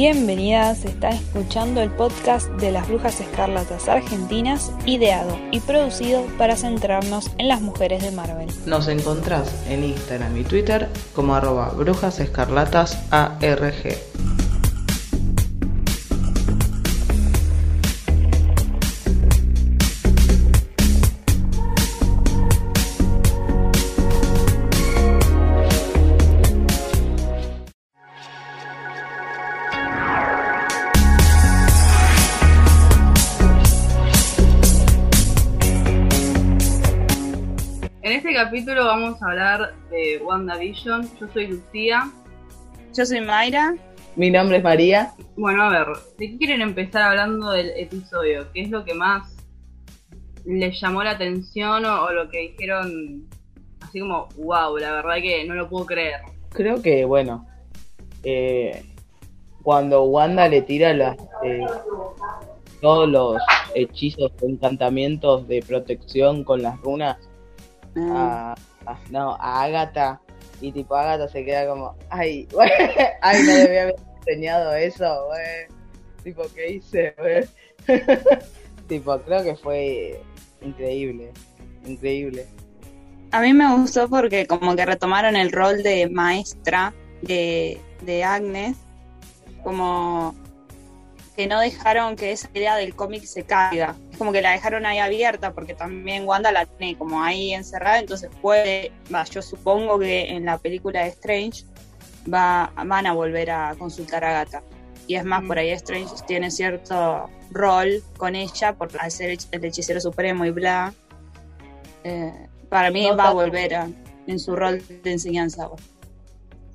Bienvenidas, están escuchando el podcast de las Brujas Escarlatas Argentinas, ideado y producido para centrarnos en las mujeres de Marvel. Nos encontrás en Instagram y Twitter como arroba Brujas capítulo vamos a hablar de WandaVision. Yo soy Lucía. Yo soy Mayra. Mi nombre es María. Bueno, a ver, ¿de qué quieren empezar hablando del episodio? ¿Qué es lo que más les llamó la atención o, o lo que dijeron así como, wow, la verdad que no lo puedo creer? Creo que, bueno, eh, cuando Wanda le tira las, eh, todos los hechizos o encantamientos de protección con las runas a, a- no, a Agatha y tipo Agatha se queda como, ay, güey, ay, no debía haber enseñado eso, güey. Tipo, ¿qué hice, güey? tipo, creo que fue increíble, increíble. A mí me gustó porque como que retomaron el rol de maestra de, de Agnes, como que no dejaron que esa idea del cómic se caiga. Como que la dejaron ahí abierta porque también Wanda la tiene como ahí encerrada, entonces puede, va, yo supongo que en la película de Strange va, van a volver a consultar a Gata. Y es más, Mm. por ahí Strange tiene cierto rol con ella por hech- el hechicero supremo y bla. Eh, para mí No va a volver a- en su rol de enseñanza.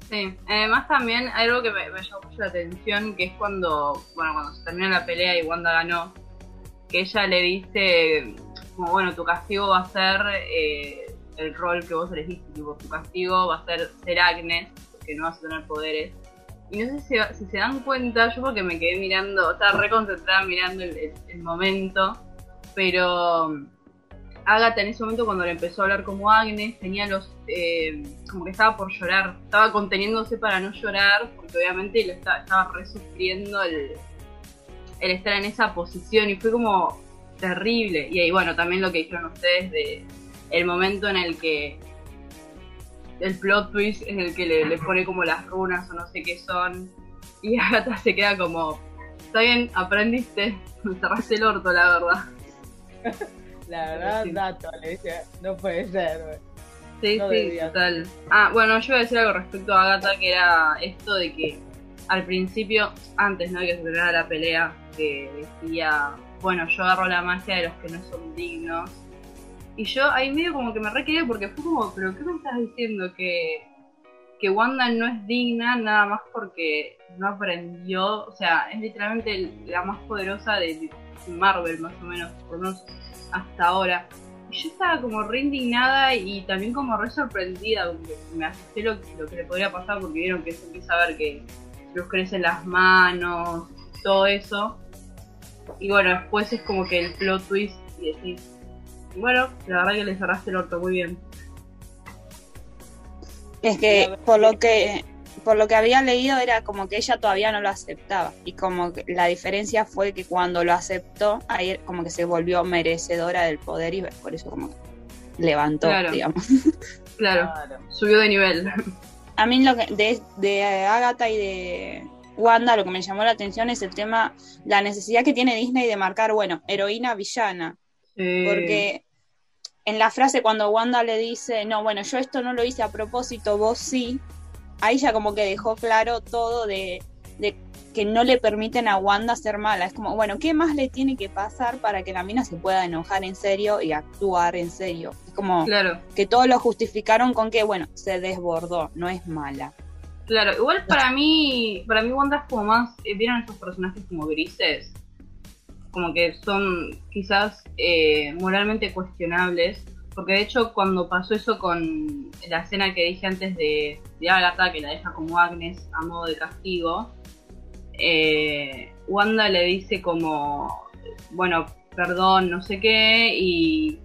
Sí, además también hay algo que me, me llamó mucho la atención, que es cuando, bueno, cuando se termina la pelea y Wanda ganó, que ella le dice, como bueno, tu castigo va a ser eh, el rol que vos elegiste, tipo, tu castigo va a ser ser Agnes, porque no vas a tener poderes. Y no sé si, se- dan cuenta, yo porque me quedé mirando, estaba re concentrada mirando el, momento, pero um, Agatha en ese momento cuando le empezó a hablar como Agnes tenía los eh, como que estaba por llorar estaba conteniéndose para no llorar porque obviamente lo estaba, estaba re sufriendo el, el estar en esa posición y fue como terrible y ahí bueno también lo que dijeron ustedes de el momento en el que el plot twist es el que le, le pone como las runas o no sé qué son y Agatha se queda como está bien aprendiste me cerraste el orto la verdad La verdad, Sí. dato, le decía, no puede ser. Sí, No sí, total. Ah, bueno, yo iba a decir algo respecto a Agatha, que era esto de que al principio, antes ¿no? que se terminara la pelea, que decía, bueno, yo agarro la magia de los que no son dignos. Y yo ahí medio como que me requedé porque fue como, pero ¿qué me estás diciendo? Que, que Wanda no es digna nada más porque no aprendió, o sea, es literalmente la más poderosa de, Marvel, más o menos, por lo menos hasta ahora. Y yo estaba como re indignada y también como re sorprendida, me asusté lo, lo que le podría pasar porque vieron que se empieza a ver que los crecen las manos, todo eso. Y bueno, después es como que el plot twist y decís, bueno, la verdad que le cerraste el orto muy bien. Es que por lo que por lo que había leído era como que ella todavía no lo aceptaba y como que la diferencia fue que cuando lo aceptó ahí como que se volvió merecedora del poder y por eso como que levantó, Claro. digamos. Claro, subió de nivel. A mí lo que de, de Agatha y de Wanda lo que me llamó la atención es el tema, la necesidad que tiene Disney de marcar, bueno, heroína villana, porque en la frase cuando Wanda le dice, no, bueno, yo esto no lo hice a propósito, vos sí, ahí ya como que dejó claro todo de, de que no le permiten a Wanda ser mala. Es como, bueno, ¿qué más le tiene que pasar para que la mina se pueda enojar en serio y actuar en serio? Es como Claro, que todos lo justificaron con que, bueno, se desbordó, no es mala. claro. Igual para mí, para mí Wanda es como más, eh, ¿vieron estos personajes como grises? Como que son quizás eh, moralmente cuestionables. Porque de hecho cuando pasó eso con la escena que dije antes de, de Agatha, que la deja como Agnes a modo de castigo, eh, Wanda le dice como, bueno, perdón, no sé qué, y,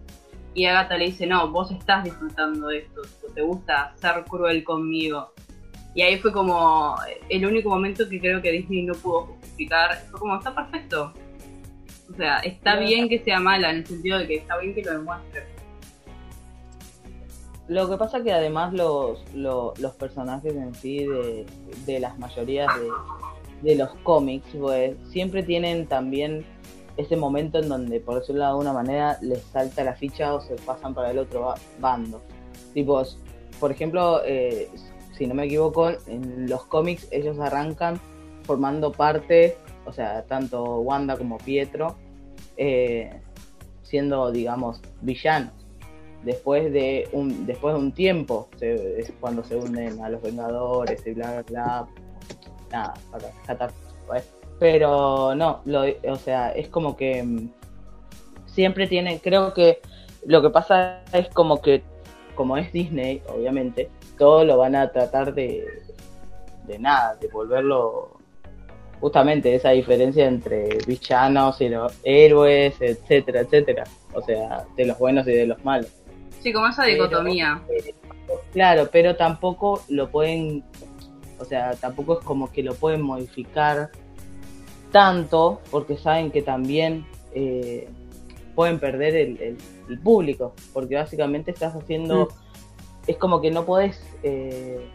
y Agatha le dice, no, vos estás disfrutando de esto, te gusta ser cruel conmigo. Y ahí fue como el único momento que creo que Disney no pudo justificar. Fue como, está perfecto. O sea, está bien que sea mala, en el sentido de que está bien que lo demuestre. Lo que pasa que además los, los, personajes en sí de, de las mayorías de, de los cómics, pues siempre tienen también ese momento en donde, por decirlo de alguna manera, les salta la ficha o se pasan para el otro bando. Tipo, por ejemplo, eh, si no me equivoco, en los cómics ellos arrancan formando parte, o sea, tanto Wanda como Pietro, eh, siendo, digamos, villanos. Después de un, después de un tiempo, es cuando se unen a los Vengadores y bla, bla, bla. Nada, para rescatar. Pues. Pero no, lo, o sea, es como que mm, siempre tienen, creo que lo que pasa es como que, como es Disney, obviamente, todo lo van a tratar de, de nada, de volverlo justamente esa diferencia entre villanos y los héroes, etcétera, etcétera. O sea, de los buenos y de los malos. Sí, como esa dicotomía. claro, pero tampoco lo pueden, o sea, tampoco es como que lo pueden modificar tanto porque saben que también eh, pueden perder el, público, porque básicamente estás haciendo, mm. es como que no podés eh,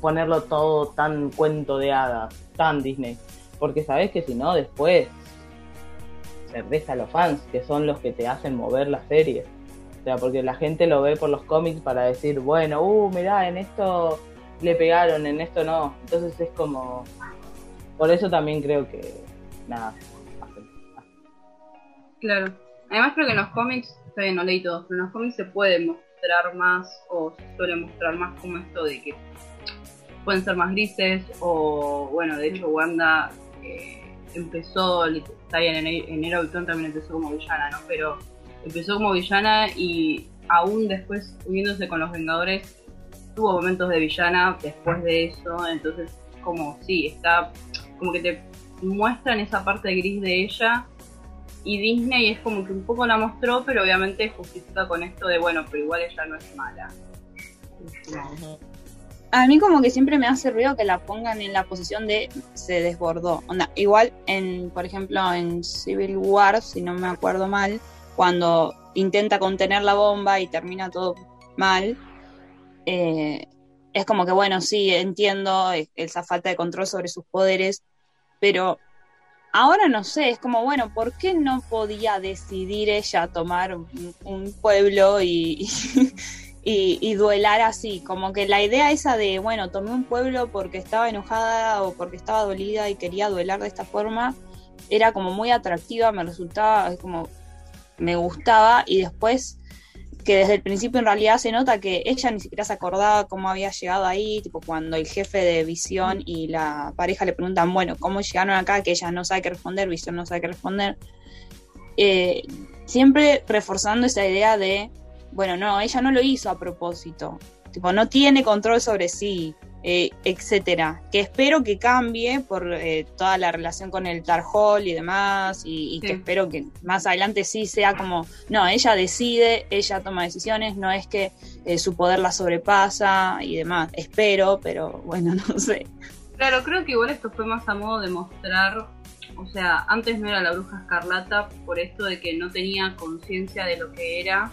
ponerlo todo tan cuento de hadas, tan Disney, porque sabes que si no después perdés a los fans, que son los que te hacen mover la serie. O sea, porque la gente lo ve por los cómics para decir, bueno, uh, mirá, en esto le pegaron, en esto no. Entonces es como, por eso también creo que, nada, Claro. Además creo que en los cómics, no leí todos, pero en los cómics se puede mostrar más, o se suele mostrar más como esto de que pueden ser más grises, o bueno, de hecho Wanda eh, empezó, está bien, en enero Ultron también empezó como villana, ¿no? Pero empezó como villana y aún después uniéndose con los Vengadores tuvo momentos de villana después de eso, entonces como sí, está como que te muestran esa parte gris de ella y Disney es como que un poco la mostró, pero obviamente justifica con esto de, bueno, pero igual ella no es mala. A mí como que siempre me ha servido que la pongan en la posición de se desbordó. Onda, igual en, por ejemplo, en Civil War, si no me acuerdo mal, cuando intenta contener la bomba y termina todo mal, eh, es como que, bueno, sí, entiendo esa falta de control sobre sus poderes, pero ahora no sé, es como, bueno, ¿por qué no podía decidir ella tomar un, pueblo y, y, duelar así? Como que la idea esa de, bueno, tomé un pueblo porque estaba enojada o porque estaba dolida y quería duelar de esta forma, era como muy atractiva, me resultaba, como, me gustaba y después que desde el principio en realidad se nota que ella ni siquiera se acordaba cómo había llegado ahí, tipo cuando el jefe de Visión y la pareja le preguntan, bueno, ¿cómo llegaron acá? Que ella no sabe qué responder, Visión no sabe qué responder. Eh, siempre reforzando esa idea de, bueno, no, ella no lo hizo a propósito, tipo, no tiene control sobre sí, eh, etcétera, que espero que cambie por eh, toda la relación con el Tarhol y demás, y, que espero que más adelante sí sea como, no, ella decide, ella toma decisiones, no es que eh, su poder la sobrepasa y demás, espero, pero bueno, no sé. Claro, creo que igual esto fue más a modo de mostrar, o sea, antes no era la bruja escarlata por esto de que no tenía conciencia de lo que era.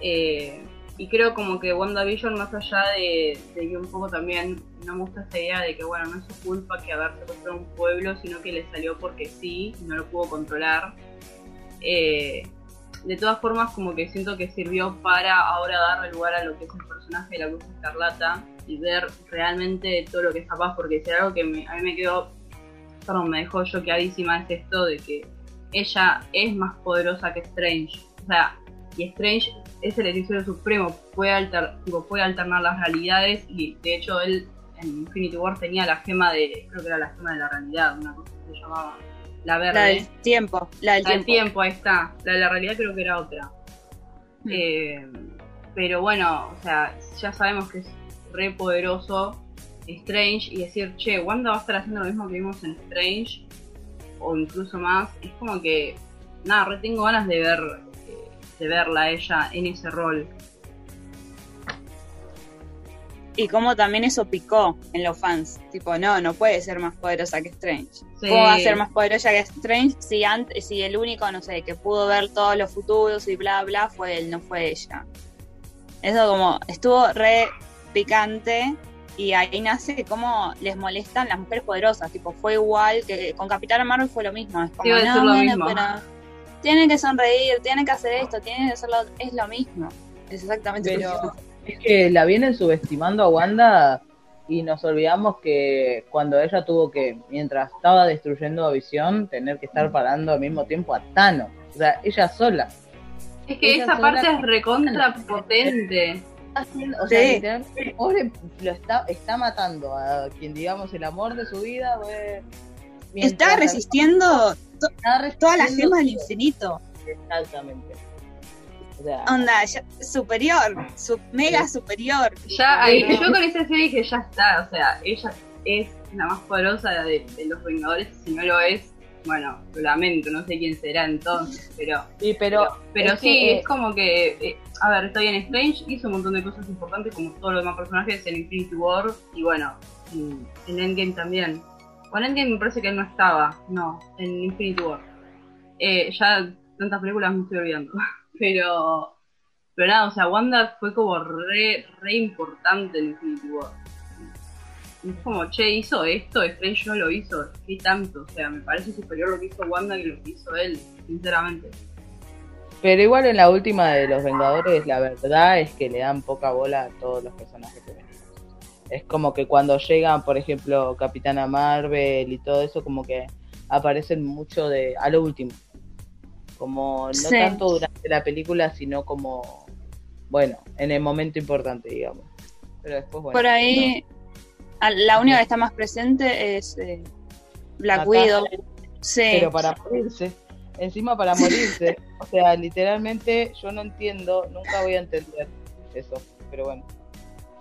Eh, y creo como que WandaVision, más allá de, que un poco también no me gusta esta idea de que, bueno, no es su culpa que haber secuestrado un pueblo, sino que le salió porque sí, no lo pudo controlar. Eh, de todas formas, como que siento que sirvió para ahora darle lugar a lo que es el personaje de la Cruz Escarlata y ver realmente todo lo que es capaz, porque si algo que a mí me quedó, perdón, me dejó choqueadísima es esto de que ella es más poderosa que Strange. O sea, y Strange es el hechicero supremo, puede, alter, puede alternar las realidades y de hecho él en Infinity War tenía la gema de, creo que era la gema de la realidad, una cosa que se llamaba la verde. La del tiempo, la del, tiempo. ahí está. La de la realidad creo que era otra. Hmm. Eh, pero bueno, o sea, ya sabemos que es re poderoso Strange y decir, che, Wanda va a estar haciendo lo mismo que vimos en Strange o incluso más, es como que, nada, re tengo ganas de ver de verla ella en ese rol. y cómo también eso picó en los fans. Tipo, no, no puede ser más poderosa que Strange. ¿Cómo va a ser más poderosa que Strange si, antes, si el único, no sé, que pudo ver todos los futuros y bla, bla, fue él, no fue ella? Eso como estuvo re picante y ahí nace cómo les molestan las mujeres poderosas. Tipo, fue igual que con Capitana Marvel fue lo mismo. Es como, no, lo mismo. pero tienen que sonreír, tienen que hacer esto, tienen que hacerlo. Es lo mismo. Es exactamente lo mismo es que la vienen subestimando a Wanda y nos olvidamos que cuando ella tuvo que, mientras estaba destruyendo a Visión, tener que estar parando al mismo tiempo a Thanos. O sea, ella sola. Es que esa parte es recontra potente. O sea, pobre lo está, está matando a quien digamos el amor de su vida. Está resistiendo, todas las gemas del infinito. Exactamente. Onda, superior, mega superior. Ya, yo con esa serie dije, ya está, o sea, ella es la más poderosa de, los Vengadores, si no lo es, bueno, lo lamento, no sé quién será entonces, pero sí, pero, pero, sí, es como que, eh, a ver, está bien, Strange hizo un montón de cosas importantes como todos los demás personajes en Infinity War y bueno, en, Endgame también. Bueno, en Endgame me parece que él no estaba, no, en Infinity War. Eh, ya tantas películas me estoy olvidando. Pero, pero nada, o sea, Wanda fue como re, re importante en Infinity War. Es como, che, hizo esto, Strange no lo hizo, ¿qué tanto? O sea, me parece superior lo que hizo Wanda que lo que hizo él, sinceramente. Pero igual en la última de los Vengadores, la verdad es que le dan poca bola a todos los personajes que venimos. Es como que cuando llegan, por ejemplo, Capitana Marvel y todo eso, como que aparecen mucho de a lo último como no tanto durante la película, sino como, bueno, en el momento importante, digamos. Pero después, bueno. Por ahí, la única que está más presente es eh, Black Widow. Sí. Pero para morirse, encima para morirse. o sea, literalmente yo no entiendo, nunca voy a entender eso, pero bueno.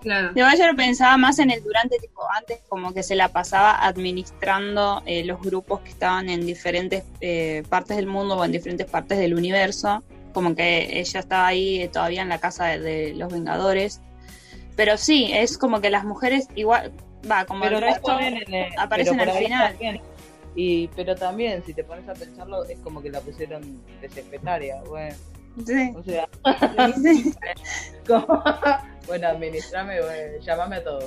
Claro. Yo lo pensaba más en el durante, tipo antes, como que se la pasaba administrando eh, los grupos que estaban en diferentes eh, partes del mundo o en diferentes partes del universo. Como que ella estaba ahí eh, todavía en la casa de, los Vengadores. Pero sí, es como que las mujeres igual, va, como el resto aparecen al final. Y, pero también, si te pones a pensarlo, es como que la pusieron de secretaria, bueno. Sí. O sea, bueno, administrame, llámame a todos.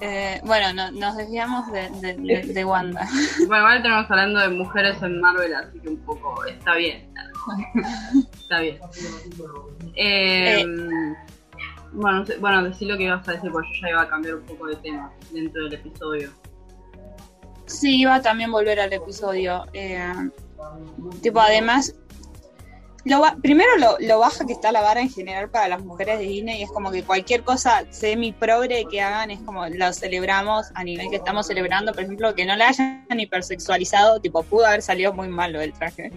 Eh, bueno, nos desviamos de, de, Wanda. Bueno, ahora estamos hablando de mujeres en Marvel, así que un poco está bien. está bien. Eh, bueno, bueno, decí lo que ibas a decir, porque yo ya iba a cambiar un poco de tema dentro del episodio. Sí, iba a también volver al episodio. Eh, tipo, además, primero lo, baja que está la vara en general para las mujeres de Disney y es como que cualquier cosa semi-progre que hagan es como lo celebramos a nivel que estamos celebrando, por ejemplo, que no la hayan hipersexualizado, tipo, pudo haber salido muy malo el traje.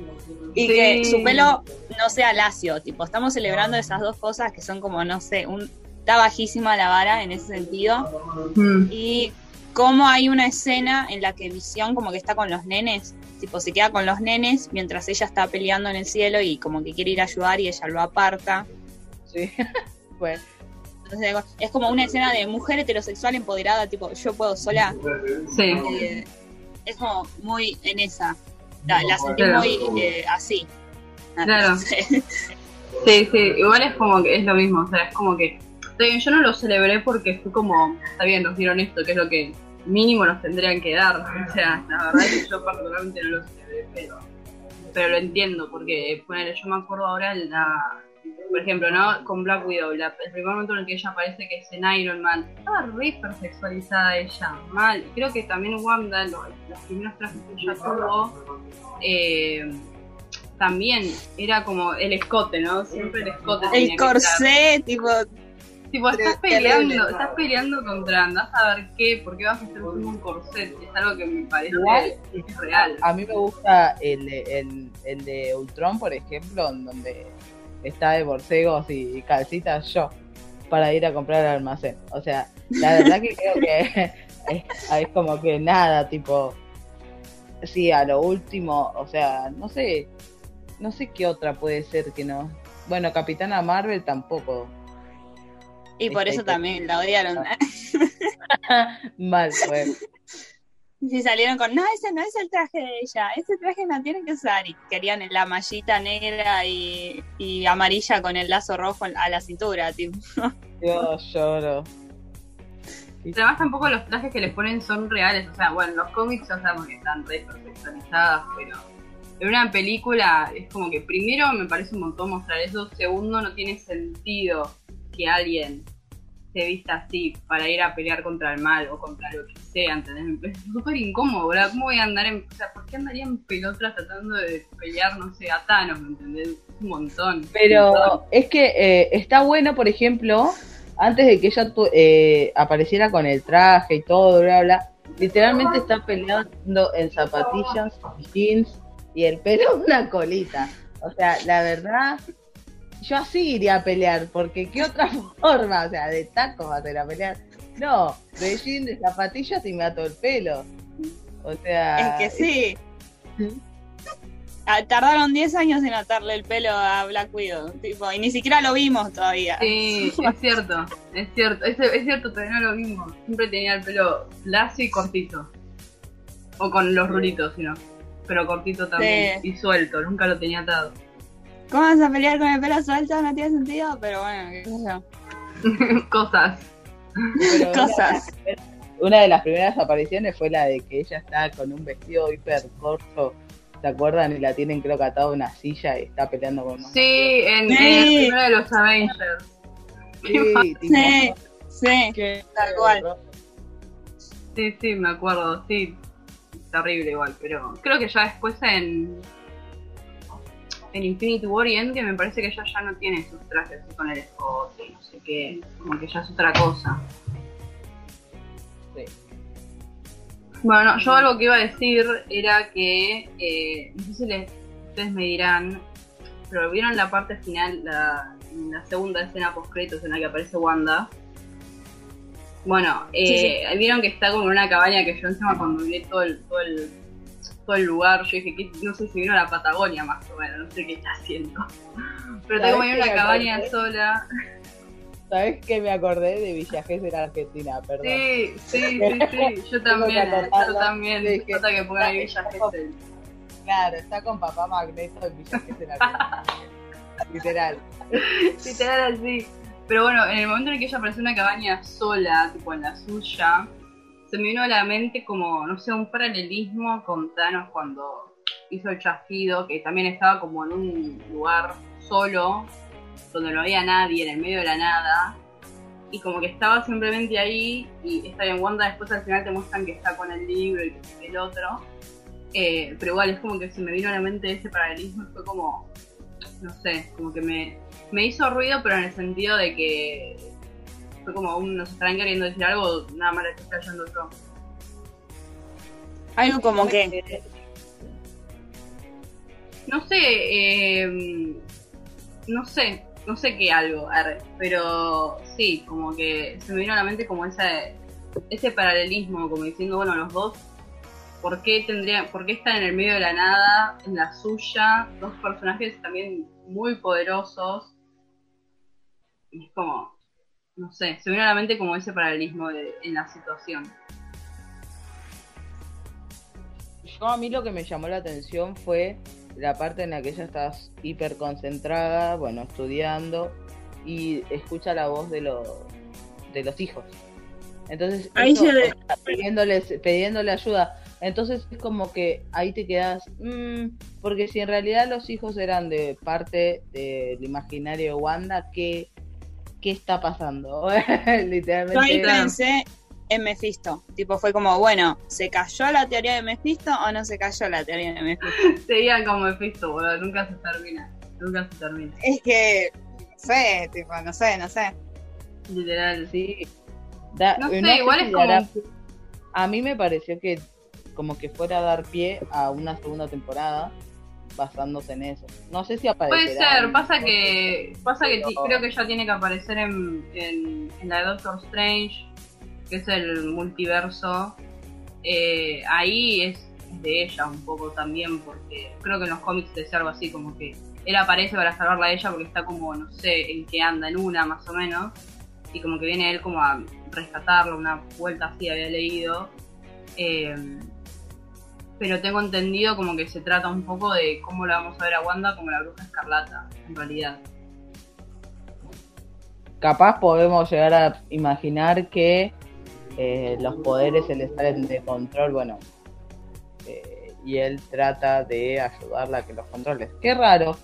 Y que su pelo no sea lacio, tipo, estamos celebrando esas dos cosas que son como, no sé, un, está bajísima la vara en ese sentido. Mm. Y como hay una escena en la que Visión como que está con los nenes tipo se queda con los nenes mientras ella está peleando en el cielo y como que quiere ir a ayudar y ella lo aparta. Sí, pues. Entonces, es como una escena de mujer heterosexual empoderada, tipo, yo puedo sola. Sí. Eh, es como muy en esa. La, sentí muy eh, así. Claro. sí, sí, igual es como que es lo mismo, o sea, es como que yo no lo celebré porque fue como, está bien, nos dieron esto, que es lo que mínimo nos tendrían que dar. O sea, la verdad es que yo particularmente no lo sé, pero, pero lo entiendo, porque yo me acuerdo ahora, la, por ejemplo, ¿no? Con Black Widow, el primer momento en el que ella aparece que es en Iron Man, estaba re hipersexualizada ella, mal. Creo que también Wanda, los, primeros trajes que ella tuvo, eh, también era como el escote, ¿no? Siempre el escote. El corsé, tipo Tipo, estás peleando, estás peleando contra andás a ver qué, por qué vas a estar usando un corset. Es algo que me parece real. A mí me gusta el, el, el de Ultron, por ejemplo, en donde está de borcegos y calcitas yo para ir a comprar al almacén. O sea, la verdad que creo que es, como que nada, tipo, sí, a lo último, o sea, no sé, no sé qué otra puede ser que no. Bueno, Capitana Marvel tampoco Y por eso también la odiaron. Mal fue. Y salieron con, no, ese no es el traje de ella, ese traje no tiene que usar. Y querían la mallita negra y, y amarilla con el lazo rojo a la cintura, tipo. Dios, lloro. Además tampoco los trajes que les ponen son reales, o sea, bueno, los cómics ya sabemos que están re personalizadas, pero en una película es como que primero me parece un montón mostrar eso, segundo no tiene sentido que alguien se vista así para ir a pelear contra el mal o contra lo que sea, ¿entendés? Es súper incómodo, ¿verdad? ¿Cómo voy a andar en... O sea, ¿por qué andaría en pelotas tratando de pelear, no sé, a Thanos, ¿me entendés? Un montón. Pero es que eh, está bueno, por ejemplo, antes de que ella eh, apareciera con el traje y todo, bla, bla, literalmente está peleando en zapatillas, jeans y el pelo una colita. O sea, la verdad, yo así iría a pelear, porque qué otra forma, o sea, de tacos vas a ir a pelear. No, de jeans, de zapatillas y me ato el pelo. O sea. Es que sí. Ah, tardaron 10 años en atarle el pelo a Black Widow, tipo, y ni siquiera lo vimos todavía. Sí, es cierto, es cierto, es, es cierto, todavía no lo vimos. Siempre tenía el pelo lacio y cortito. O con los rulitos, sino. Pero cortito también. Y suelto, nunca lo tenía atado. ¿Cómo vas a pelear con el pelo suelto? No tiene sentido, pero bueno, qué sé yo. Cosas. Cosas. Una de las primeras apariciones fue la de que ella está con un vestido hiper corto ¿Se acuerdan? Y la tienen creo que atada a una silla y está peleando con unos Sí, en, Sí. en el primero de los Avengers. Sí, Sí, sí, que- tal cual. Sí, sí, me acuerdo, sí. Terrible igual, pero creo que ya después en en Infinity War y Endgame me parece que ella ya no tiene sus trajes así con el escote y no sé qué, como que ya es otra cosa. Sí. Bueno, yo algo que iba a decir era que, eh, no sé si les- ustedes me dirán, pero vieron la parte final, la, la segunda escena post créditos en la que aparece Wanda. Bueno, eh, vieron que está como en una cabaña que yo encima cuando vi todo el, todo el, todo el lugar, yo dije, que no sé si vino a la Patagonia más o menos, no sé qué está haciendo. Pero está como en ¿Sabés una qué cabaña acordé? sola. ¿Sabes que me acordé de Villa en Argentina? Perdón. Sí, sí, sí, sí, yo también, que yo también. Sí, que- que pongan ahí Villa Gesell. Claro, está con papá Magneto en Villa en Argentina. Literal. Literal así. Pero bueno, en el momento en el que ella apareció en una cabaña sola, tipo en la suya, se me vino a la mente como, no sé, un paralelismo con Thanos cuando hizo el chasquido, que también estaba como en un lugar solo, donde no había nadie, en el medio de la nada, y como que estaba simplemente ahí, y está bien, Wanda después al final te muestran que está con el libro y que el otro, eh, pero igual es como que se me vino a la mente ese paralelismo fue como, no sé, como que me, me hizo ruido, pero en el sentido de que fue como un, nos estarán queriendo decir algo, nada más le estoy fallando yo. Algo como que. No sé, eh, no sé, no sé qué algo, pero sí, como que se me vino a la mente como ese, ese paralelismo, como diciendo, bueno, los dos, ¿por qué tendrían, por qué están en el medio de la nada, en la suya, dos personajes también muy poderosos? Y es como, no sé, se vino a la mente como ese paralelismo de- en la situación. Yo a mí lo que me llamó la atención fue la parte en la que ella está hiper concentrada, bueno, estudiando y escucha la voz de los de los hijos. Entonces, Ahí eso, pidiéndoles, pidiéndole ayuda. Entonces es como que ahí te quedas, mm, porque si en realidad los hijos eran de parte del imaginario de Wanda, ¿qué, qué está pasando? Literalmente. Yo ahí pensé en Mephisto. Tipo, fue como, bueno, ¿se cayó la teoría de Mephisto o no se cayó la teoría de Mephisto? Seguían como Mephisto, boludo, nunca se termina, nunca se termina. Es que, no sé, tipo, no sé, no sé. Literal. Sí. Da- No sé, igual si es como- dará- A mí me pareció que como que fuera a dar pie a una segunda temporada basándose en eso. No sé si aparecerá. Puede ser, pasa que pasa que Pero- creo que ya tiene que aparecer en, en, en la de Doctor Strange, que es el multiverso. Eh, ahí es de ella un poco también, porque creo que en los cómics decía algo así, como que él aparece para salvarla a ella porque está como, no sé, en qué anda, en una más o menos. y como que viene él como a rescatarlo, una vuelta así había leído. Eh, pero tengo entendido como que se trata un poco de cómo la vamos a ver a Wanda como la bruja escarlata, en realidad. Capaz podemos llegar a imaginar que eh, los poderes se le salen de control, bueno, eh, y él trata de ayudarla a que los controles. Qué raro,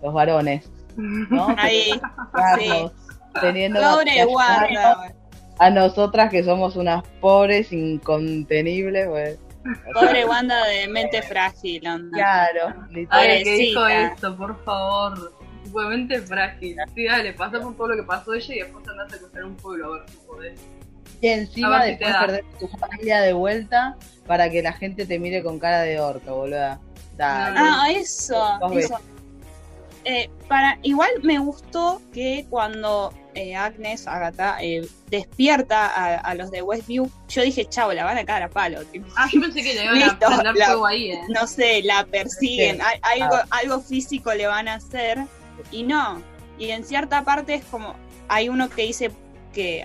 los varones, ¿no? Ahí, Carlos, teniendo Pobre Wanda. a nosotras que somos unas pobres incontenibles, pues. Pobre Wanda de mente frágil, onda. Claro, Ay, que dijo esto, por favor. Igualmente frágil. Sí, dale, pasa por todo lo que pasó ella y después andás a secuestrar un pueblo a ver si podés. Y encima si después perder tu familia de vuelta para que la gente te mire con cara de orto, boluda. Dale. Ah, eso. Eh, para, igual me gustó que cuando eh, Agnes, Agatha, eh, despierta a, a los de Westview, yo dije, chao, la van a cagar a palo. tipo. Ah, yo pensé que le iban Listo, a prender la- fuego ahí, eh. no sé, la persiguen, Sí. Algo, algo físico le van a hacer y no. Y en cierta parte es como, hay uno que dice que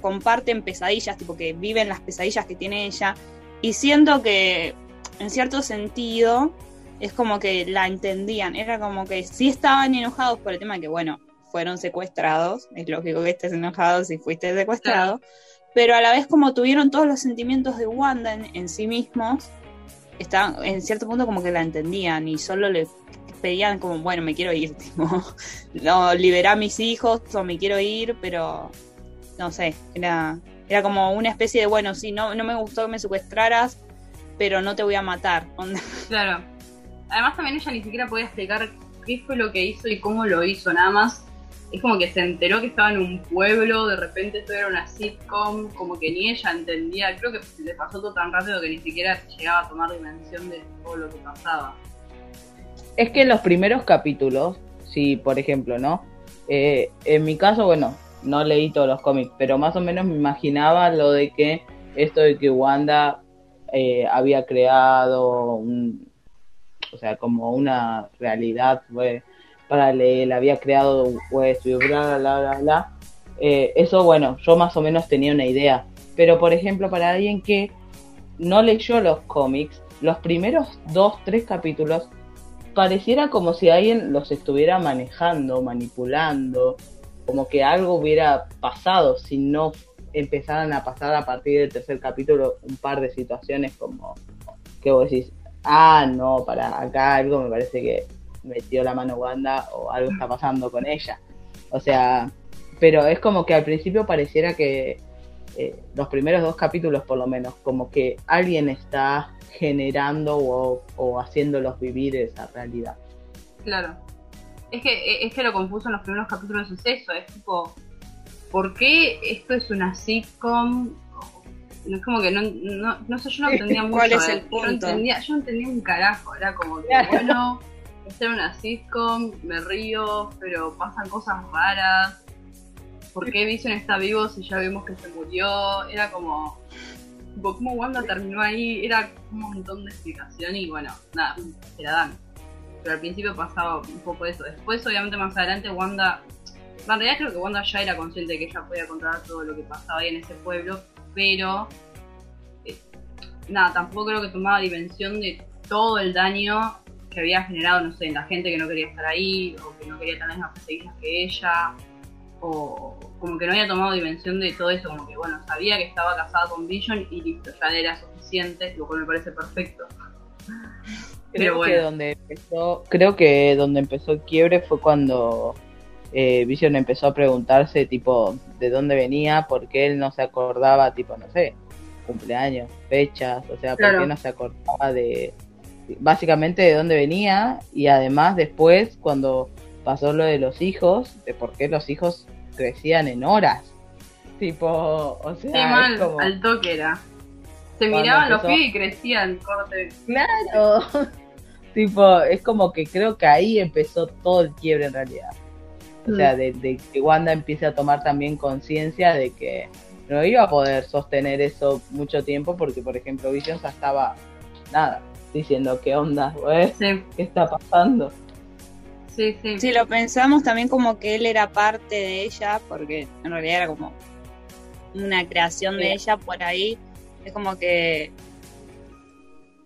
comparten pesadillas, tipo que viven las pesadillas que tiene ella, y siento que en cierto sentido es como que la entendían, era como que sí estaban enojados por el tema de que, bueno, fueron secuestrados, es lógico que estés enojado si fuiste secuestrado, pero a la vez como tuvieron todos los sentimientos de Wanda en, en sí mismos, estaban en cierto punto como que la entendían y solo le pedían como, bueno, me quiero ir, tipo, no, liberá a mis hijos o me quiero ir, pero no sé, era, era como una especie de, bueno, sí, no, no me gustó que me secuestraras, pero no te voy a matar. Claro. Además también ella ni siquiera podía explicar qué fue lo que hizo y cómo lo hizo, nada más. Es como que se enteró que estaba en un pueblo, de repente esto era una sitcom, como que ni ella entendía, creo que le pasó todo tan rápido que ni siquiera llegaba a tomar dimensión de todo lo que pasaba. Es que en los primeros capítulos, si por ejemplo, ¿no? Eh, en mi caso, bueno, no leí todos los cómics, pero más o menos me imaginaba lo de que esto de que Wanda eh, había creado un, o sea, como una realidad pues, paralela, había creado bla, bla, bla, bla, bla. Eh, eso, bueno, yo más o menos tenía una idea. Pero, por ejemplo, para alguien que no leyó los cómics, los primeros dos, tres capítulos pareciera como si alguien los estuviera manejando, manipulando, como que algo hubiera pasado si no empezaran a pasar a partir del tercer capítulo un par de situaciones como que vos decís, ah, no, para acá algo me parece que metió la mano Wanda o algo está pasando con ella. O sea, pero es como que al principio pareciera que eh, los primeros dos capítulos por lo menos, como que alguien está generando o, o haciéndolos vivir esa realidad. Claro. Es que, es que lo confuso en los primeros capítulos es eso, es tipo, ¿por qué esto es una sitcom? Es como que no, no, no sé, yo no entendía mucho. ¿Cuál es eh. el Yo punto? no entendía, yo no entendía un carajo, era como que, Claro. bueno, esta era una sitcom, me río, pero pasan cosas raras. ¿Por qué Vision está vivo si ya vimos que se murió? Era como, ¿cómo Wanda terminó ahí? Era un montón de explicación y bueno, nada, se la dan pero al principio pasaba un poco eso. Después, obviamente, más adelante, Wanda. En realidad, creo que Wanda ya era consciente de que ella podía controlar todo lo que pasaba ahí en ese pueblo, pero. eh, nada, tampoco creo que tomaba dimensión de todo el daño que había generado, no sé, en la gente que no quería estar ahí, o que no quería tener las pesadillas que ella, o como que no había tomado dimensión de todo eso, como que, bueno, sabía que estaba casada con Vision y listo, ya era suficiente, lo cual me parece perfecto. Creo que donde empezó, creo que donde empezó el quiebre fue cuando eh, Vision empezó a preguntarse tipo de dónde venía, porque él no se acordaba, tipo, no sé, cumpleaños, fechas, o sea, por Claro. qué no se acordaba de básicamente de dónde venía y además después cuando pasó lo de los hijos, de por qué los hijos crecían en horas. Tipo, o sea, Sí, mal, como- al toque era. Se miraban los pies y crecían, corte. Claro. tipo, es como que creo que ahí empezó todo el quiebre en realidad. O Mm. sea, de, de que Wanda empiece a tomar también conciencia de que no iba a poder sostener eso mucho tiempo porque, por ejemplo, Vision ya estaba, nada, diciendo qué onda, güey, Sí, qué está pasando. Sí, sí. Si lo pensamos también como que él era parte de ella, porque en realidad era como una creación de ella por ahí. Es como que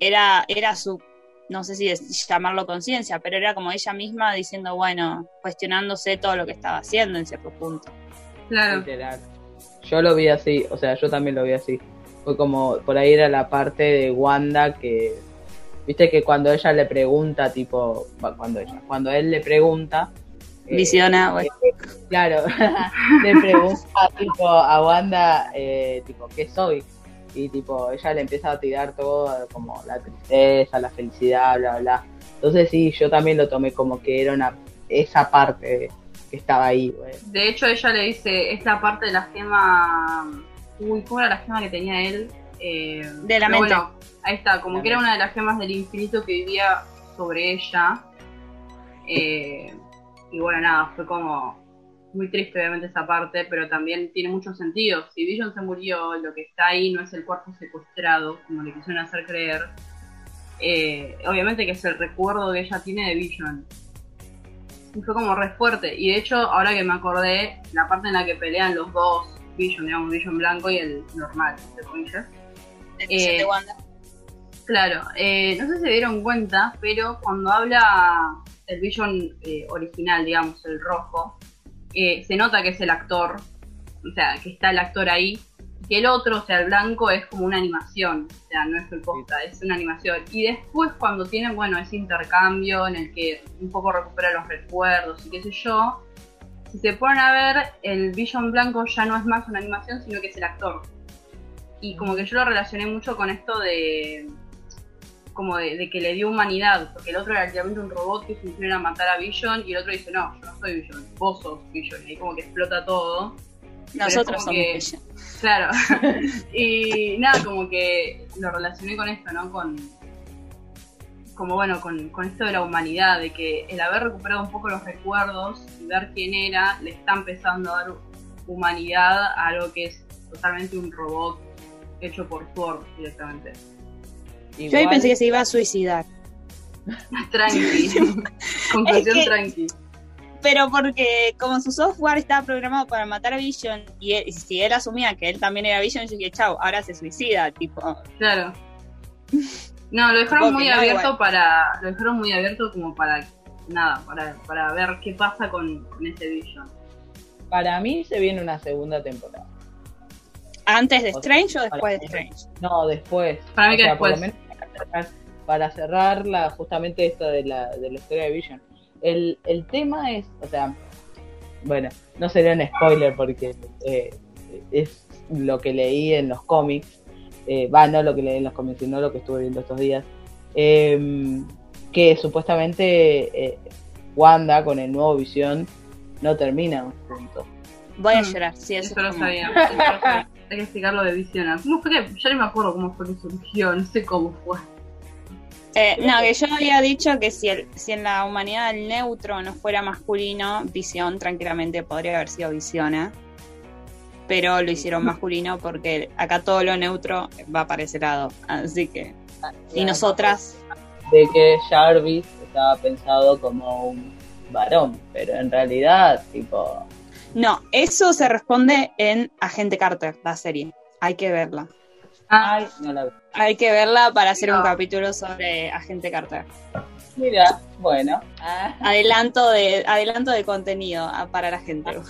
era, era su, no sé si es llamarlo conciencia, pero era como ella misma diciendo, bueno, cuestionándose todo lo que estaba haciendo en cierto punto. Claro. Literal. Yo lo vi así, o sea, yo también lo vi así. Fue como, por ahí era la parte de Wanda que, viste que cuando ella le pregunta, tipo, cuando ella, cuando él le pregunta, eh, Visiona, bueno. claro, le pregunta tipo a Wanda, eh, tipo, ¿qué soy? Y tipo, ella le empieza a tirar todo, como la tristeza, la felicidad, bla, bla. Entonces sí, yo también lo tomé como que era una, esa parte que estaba ahí, güey. De hecho, ella le dice, es la parte de la gema... Uy, ¿cómo era la gema que tenía él? Eh, De la mente. Bueno, ahí está, como La que era una de las gemas del infinito que vivía sobre ella. Eh, y bueno, nada, fue como muy triste obviamente esa parte, pero también tiene mucho sentido. Si Vision se murió, lo que está ahí no es el cuerpo secuestrado, como le quisieron hacer creer. Eh, obviamente que es el recuerdo que ella tiene de Vision. Y fue como re fuerte. Y de hecho, ahora que me acordé, la parte en la que pelean los dos Vision, digamos, Vision blanco y el normal, entre comillas. De Eh, Wanda. Claro, eh, no sé si se dieron cuenta, pero cuando habla el Vision eh, original, digamos, el rojo, eh, se nota que es el actor, o sea, que está el actor ahí, y que el otro, o sea, el blanco, es como una animación, o sea, no es el posta, es una animación. Y después cuando tienen, bueno, ese intercambio en el que un poco recupera los recuerdos y qué sé yo, si se ponen a ver, el Vision blanco ya no es más una animación, sino que es el actor. Y como que yo lo relacioné mucho con esto de como de, de que le dio humanidad, porque el otro era literalmente un robot que hicieron a matar a Vision y el otro dice, no, yo no soy Vision, vos sos Vision, y ahí como que explota todo. Nosotros somos que- ella. Claro. y nada, como que lo relacioné con esto, ¿no? Con como bueno, con, con esto de la humanidad, de que el haber recuperado un poco los recuerdos y ver quién era, le está empezando a dar humanidad a algo que es totalmente un robot hecho por Sword directamente. Yo ahí pensé que se iba a suicidar. Tranqui. Conclusión Es que- tranqui. Pero porque como su software estaba programado para matar a Vision y, él- y si él asumía que él también era Vision, yo dije, chau, ahora se suicida, tipo. Claro. No, lo dejaron muy no, abierto igual. para. Lo dejaron muy abierto como para. Nada, para, para ver qué pasa con, con ese Vision. Para mí se viene una segunda temporada. ¿Antes de O sea, Strange o después de Strange? No, después. Para mí O que sea, por después. lo menos para cerrar- para cerrar la, justamente esto de la, de la historia de Vision. El, el tema es, o sea, bueno, no sería un spoiler porque eh, es lo que leí en los cómics, eh, va, no lo que leí en los cómics, sino lo que estuve viendo estos días, eh, que supuestamente eh, Wanda con el nuevo Vision no termina juntos. Voy a Mm, llorar, sí, eso, Eso lo sabía. lo. Hay que explicarlo de Vision. ¿Cómo fue que.? Ya no me acuerdo cómo fue que surgió, no sé cómo fue. Eh, no, que yo había dicho que si, el, si en la humanidad el neutro no fuera masculino, Visión tranquilamente podría haber sido Visiona. Pero lo hicieron masculino porque acá todo lo neutro va para ese lado. Así que. Y nosotras. de que Jarvis estaba pensado como un varón, pero en realidad, tipo, No, eso se responde en Agente Carter, la serie. Hay que verla. Ah, ay, no la vi. Hay que verla para hacer un capítulo sobre Agente Carter. Mira, bueno, ah, Adelanto de, adelanto de contenido ah, para la gente.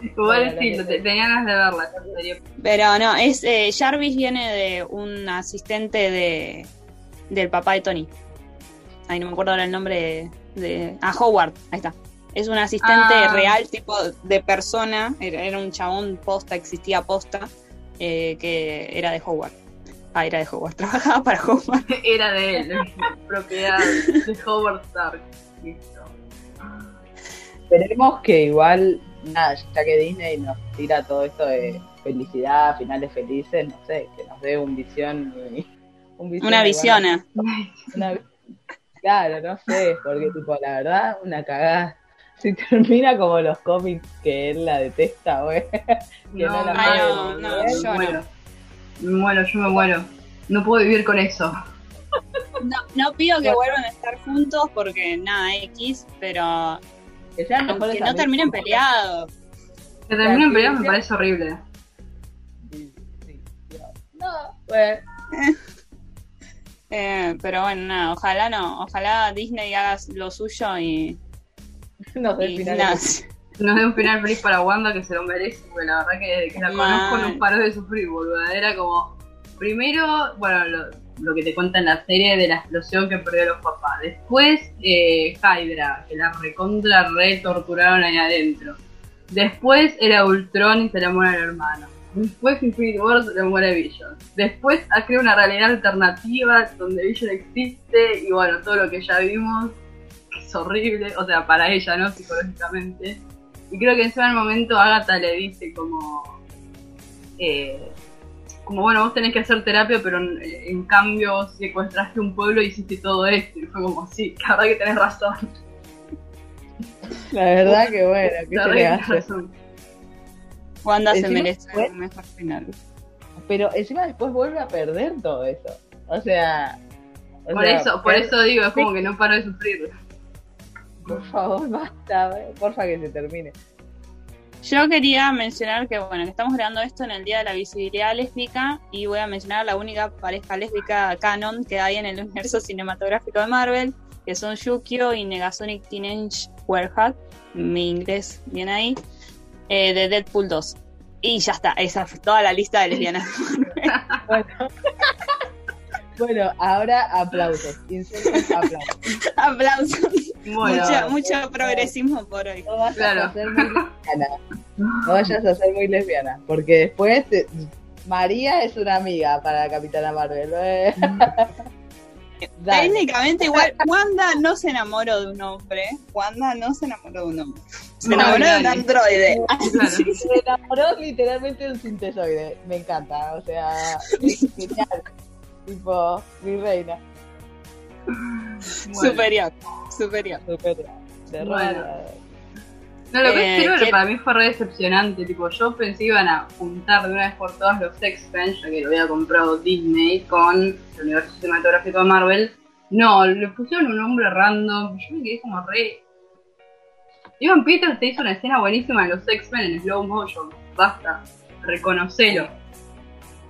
igual sí, tenía ganas de verla. Pero no, es eh, Jarvis viene de un asistente de del papá de Tony. Ay, no me acuerdo ahora el nombre de, de- Ah, Howard, ahí está. Es un asistente Ah. real, tipo de persona. Era, era un chabón posta, existía posta, eh, que era de Howard. Ah, era de Howard, trabajaba para Howard. Era de él, propiedad de Howard Stark. Listo. Esperemos que igual, nada, ya que Disney nos tira todo esto de felicidad, finales felices, no sé, que nos dé un visión. un visión Una buena- una- claro, no sé, porque tipo, la verdad, una cagada. Si termina como los cómics que él la detesta, güey. Que no la Ay, no, no, ver. yo me muero. Me muero, yo me muero. No puedo vivir con eso. No, no pido que vuelvan a estar juntos porque nada, X, pero Que sean mejores que no terminen peleados. Que terminen sí, peleando me parece horrible. Sí, sí, sí. No, bueno. Eh, pero bueno, nada, ojalá no, ojalá Disney haga lo suyo y, No sé, y nada. Nos dé un final feliz para Wanda que se lo merece, porque la verdad que desde que la conozco Mal. no paró de sufrir, boludo. Era como, primero, bueno, lo, lo que te cuenta en la serie de la explosión que perdió los papás. Después, eh, Hydra, que la recontra re torturaron ahí adentro. Después era Ultron y se le muere el hermano. Después Infinity War se le muere Vision. Después ha creado una realidad alternativa donde Vision existe y bueno, todo lo que ya vimos es horrible, o sea, para ella, ¿no? Psicológicamente. Y creo que en ese momento Agatha le dice como, eh, como bueno, vos tenés que hacer terapia, pero en, en cambio vos secuestraste un pueblo y hiciste todo esto. Y fue como, sí, la verdad que tenés razón. La verdad que bueno, ¿qué se le hace? razón. Wanda se merece fue- un mejor final. Pero encima después vuelve a perder todo eso. O sea. o Por sea, eso, por eso digo, es como que no paro de sufrir. Por favor, basta, porfa que se termine. Yo quería mencionar que, bueno, que estamos grabando esto en el Día de la Visibilidad Lésbica y voy a mencionar la única pareja lésbica canon que hay en el universo cinematográfico de Marvel, que son Yukio y Negasonic Teenage Warhead, mi inglés bien ahí, eh, de Deadpool 2. Y ya está, esa fue toda la lista de lesbianas. Bueno. bueno, ahora aplausos. Insultos, aplausos. Aplausos. Bueno, mucho, mucho progresismo por hoy. No vayas Claro. a ser muy lesbiana. No vayas a ser muy lesbiana. Porque después te- María es una amiga para la Capitana Marvel. eh. Técnicamente igual, Wanda no se enamoró de un hombre. Wanda no se enamoró de un hombre. Se No, enamoró de un androide. Claro. Se enamoró literalmente de un sintesoide. Me encanta. O sea, genial. tipo, mi reina. Superior, superior. Super. De Bueno. No, lo que Eh, es ¿qué- para mí fue re decepcionante. Tipo, yo pensé que iban a juntar de una vez por todas los X-Men, ya que lo había comprado Disney con el universo cinematográfico de Marvel. No, le pusieron un nombre random. Yo me quedé como re. Ivan Peters te hizo una escena buenísima en los X-Men en slow motion. Basta, reconocelo.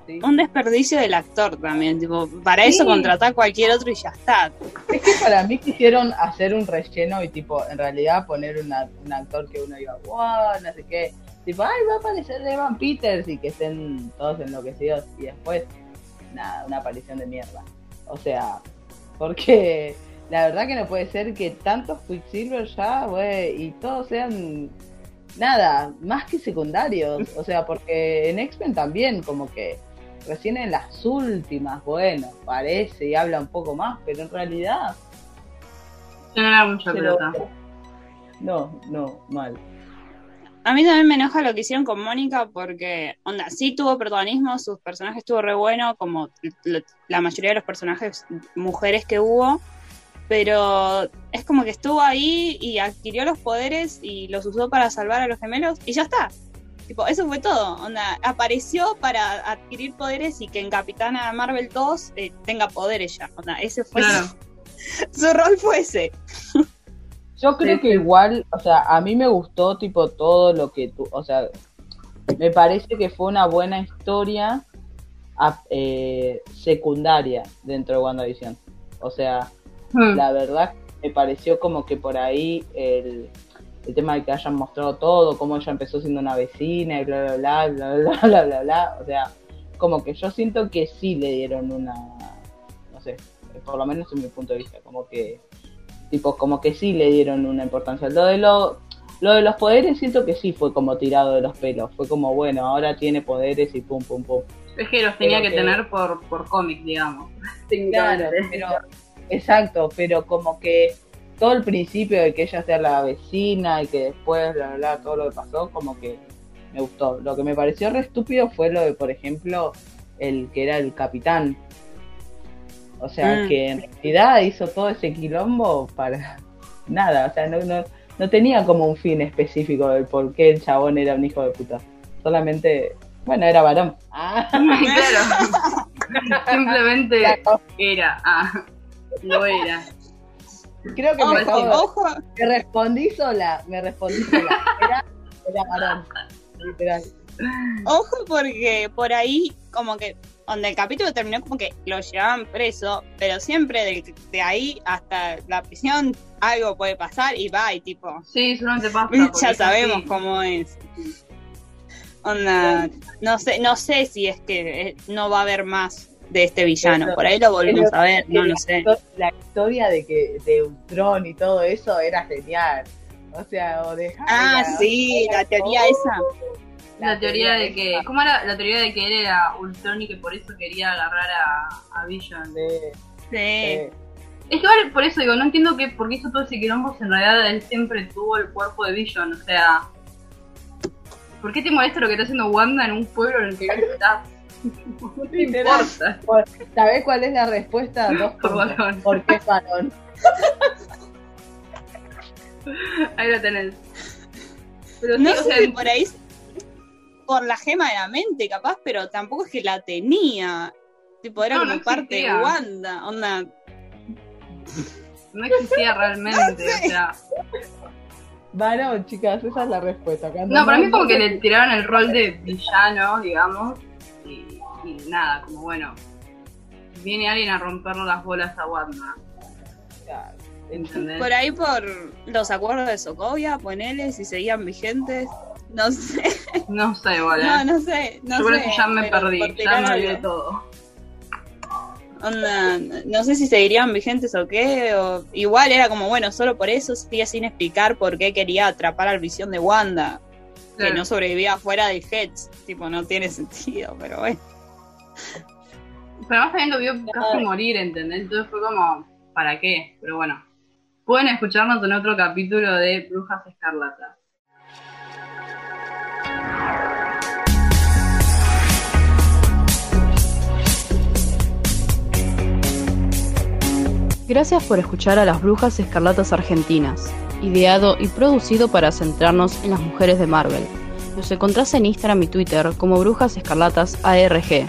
Sí. Un desperdicio del actor también. Tipo, para eso Sí. contratar a cualquier otro y ya está. Es que para mí quisieron hacer un relleno y tipo, en realidad poner una- un actor que uno iba, wow, no sé qué. Tipo, ay, va a aparecer Evan Peters y que estén todos enloquecidos y después, nada, una aparición de mierda. O sea, porque la verdad que no puede ser que tantos Quicksilver ya, güey, y todos sean nada, más que secundarios. O sea, porque en X-Men también como que recién en las últimas, bueno, parece y habla un poco más, pero en realidad no era mucha pelota. No, no, mal. A mí también me enoja lo que hicieron con Mónica porque, onda, sí tuvo protagonismo, sus personajes estuvo re bueno, como la mayoría de los personajes mujeres que hubo, pero es como que estuvo ahí y adquirió los poderes y los usó para salvar a los gemelos y ya está. Tipo, eso fue todo. Onda, apareció para adquirir poderes y que en Capitana Marvel 2 eh, tenga poderes ya. Onda, ese fue Claro. su, su rol fue ese. Yo creo Sí, que igual, o sea, a mí me gustó tipo todo lo que tú, o sea, me parece que fue una buena historia a- eh, secundaria dentro de WandaVision. O sea, Hmm. la verdad me pareció como que por ahí el, el tema de que hayan mostrado todo, cómo ella empezó siendo una vecina y bla, bla, bla, bla, bla, bla, bla, bla. O sea, como que yo siento que sí le dieron una, no sé, por lo menos en mi punto de vista, como que, tipo, como que sí le dieron una importancia. Lo de, lo, de los poderes siento que sí fue como tirado de los pelos, fue como, bueno, ahora tiene poderes y pum, pum, pum. Es que los tenía que, tener por, por cómic, digamos. Claro, pero... Exacto, pero como que todo el principio de que ella sea la vecina y que después bla, bla, bla, todo lo que pasó, como que me gustó. Lo que me pareció re estúpido fue lo de, por ejemplo, el que era el capitán. O sea, Mm. que en realidad hizo todo ese quilombo para nada, o sea, no, no, no tenía como un fin específico del por qué el chabón era un hijo de puta. Solamente, bueno, era varón. Ah, claro. Simplemente claro. era. Ah. Lo era. Creo que Ojo, me, ojo, me respondí sola, me respondí sola. Era, era varón, literal. ojo porque por ahí como que donde el capítulo terminó como que lo llevaban preso, pero siempre de, de ahí hasta la prisión algo puede pasar y va y tipo, Sí, solamente pasa. ya sabemos así. cómo es. Onda, no sé, no sé si es que eh, no va a haber más de este villano. Por ahí lo volvemos a ver, no lo sé. La historia de que de Ultron y todo eso era genial. O sea, o de Ah, sí, la teoría esa. La, teoría de que. esa ¿Cómo era la teoría de que él era Ultron y que por eso quería agarrar a, a Vision? de- Sí. de- Es que igual por eso digo, no entiendo que por qué hizo todo ese quilombo si en realidad él siempre tuvo el cuerpo de Vision, o sea. ¿Por qué te molesta lo que está haciendo Wanda en un pueblo en el que él está? No te importa. Por- ¿Sabés cuál es la respuesta? Dos Por puntos. varón. Ahí lo tenés. Pero sí, No o sé sea, si por ahí por la gema de la mente, capaz, pero tampoco es que la tenía. Tipo, era No, como no parte de Wanda. Onda, no existía realmente, o sea. Varón, chicas, esa es la respuesta. Cuando No, para mí como que no- le tiraron el rol de villano, digamos, y, nada, como bueno, viene alguien a romperle las bolas a Wanda, ¿entendés? por ahí por los acuerdos de Sokovia, ponele, si seguían vigentes. No sé, No sé, no, ¿eh? no sé, no Yo por sé. eso ya me perdí, ya me olvidé todo. Onda, no sé si seguirían vigentes o qué, o igual era como, bueno, solo por eso sigue sin explicar por qué quería atrapar al visión de Wanda, que no sobrevivía fuera de Heads, tipo, no tiene sentido, pero bueno. Pero además también lo vio casi morir, ¿entendés? Entonces fue como, ¿para qué? Pero bueno, pueden escucharnos en otro capítulo de Brujas Escarlatas. Gracias por escuchar a las Brujas Escarlatas Argentinas, ideado y producido para centrarnos en las mujeres de Marvel. Nos encontrás en Instagram y Twitter como Brujas Escarlatas ARG.